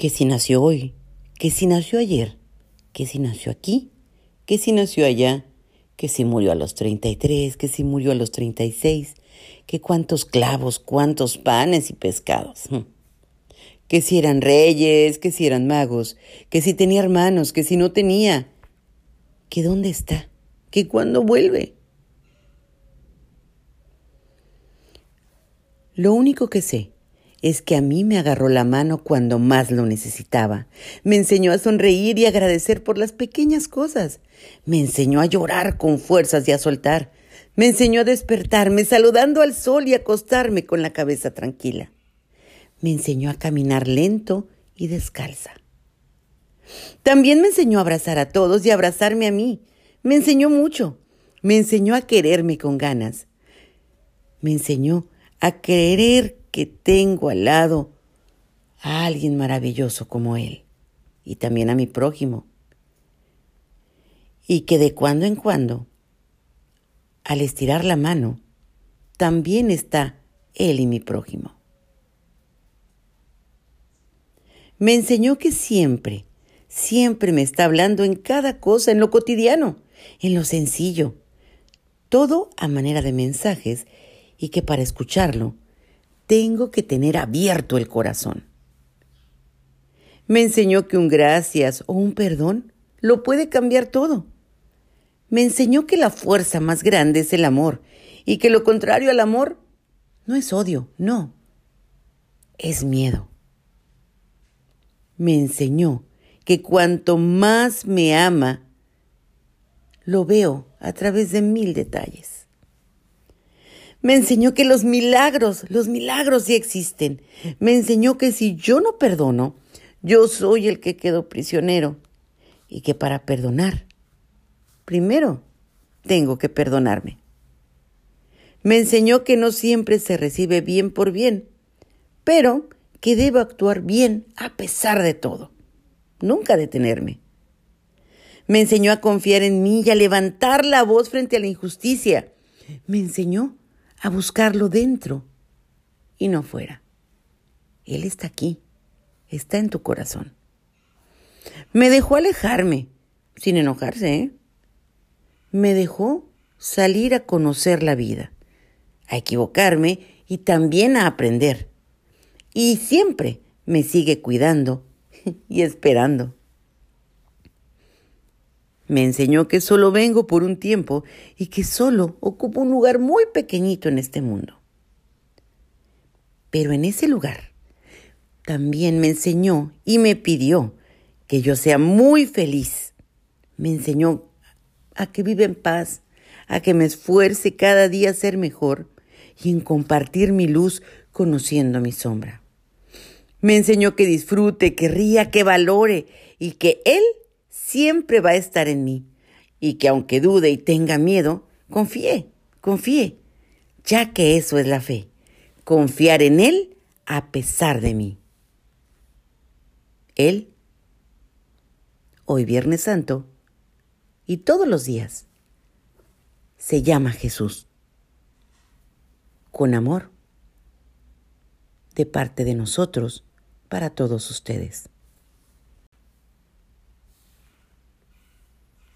que si nació hoy, que si nació ayer, que si nació aquí, que si nació allá, que si murió a los 33, que si murió a los 36, que cuántos clavos, cuántos panes y pescados. Que si eran reyes, que si eran magos, que si tenía hermanos, que si no tenía, que dónde está, que cuándo vuelve. Lo único que sé es que a mí me agarró la mano cuando más lo necesitaba. Me enseñó a sonreír y agradecer por las pequeñas cosas. Me enseñó a llorar con fuerzas y a soltar. Me enseñó a despertarme saludando al sol y acostarme con la cabeza tranquila. Me enseñó a caminar lento y descalza. También me enseñó a abrazar a todos y a abrazarme a mí. Me enseñó mucho. Me enseñó a quererme con ganas. Me enseñó a querer que tengo al lado a alguien maravilloso como Él y también a mi prójimo. Y que de cuando en cuando, al estirar la mano, también está Él y mi prójimo. Me enseñó que siempre, siempre me está hablando en cada cosa, en lo cotidiano, en lo sencillo, todo a manera de mensajes y que para escucharlo tengo que tener abierto el corazón. Me enseñó que un gracias o un perdón lo puede cambiar todo. Me enseñó que la fuerza más grande es el amor y que lo contrario al amor no es odio, no, es miedo. Me enseñó que cuanto más me ama, lo veo a través de mil detalles. Me enseñó que los milagros, los milagros sí existen. Me enseñó que si yo no perdono, yo soy el que quedó prisionero. Y que para perdonar, primero tengo que perdonarme. Me enseñó que no siempre se recibe bien por bien, pero que debo actuar bien a pesar de todo. Nunca detenerme. Me enseñó a confiar en mí y a levantar la voz frente a la injusticia. Me enseñó a buscarlo dentro y no fuera. Él está aquí, está en tu corazón. Me dejó alejarme, sin enojarse, ¿eh? Me dejó salir a conocer la vida, a equivocarme y también a aprender. Y siempre me sigue cuidando y esperando. Me enseñó que solo vengo por un tiempo y que solo ocupo un lugar muy pequeñito en este mundo. Pero en ese lugar también me enseñó y me pidió que yo sea muy feliz. Me enseñó a que viva en paz, a que me esfuerce cada día a ser mejor y en compartir mi luz conociendo mi sombra. Me enseñó que disfrute, que ría, que valore y que Él siempre va a estar en mí y que aunque dude y tenga miedo, confíe, confíe, ya que eso es la fe, confiar en Él a pesar de mí. Él, hoy Viernes Santo, y todos los días, se llama Jesús. Con amor, de parte de nosotros, para todos ustedes.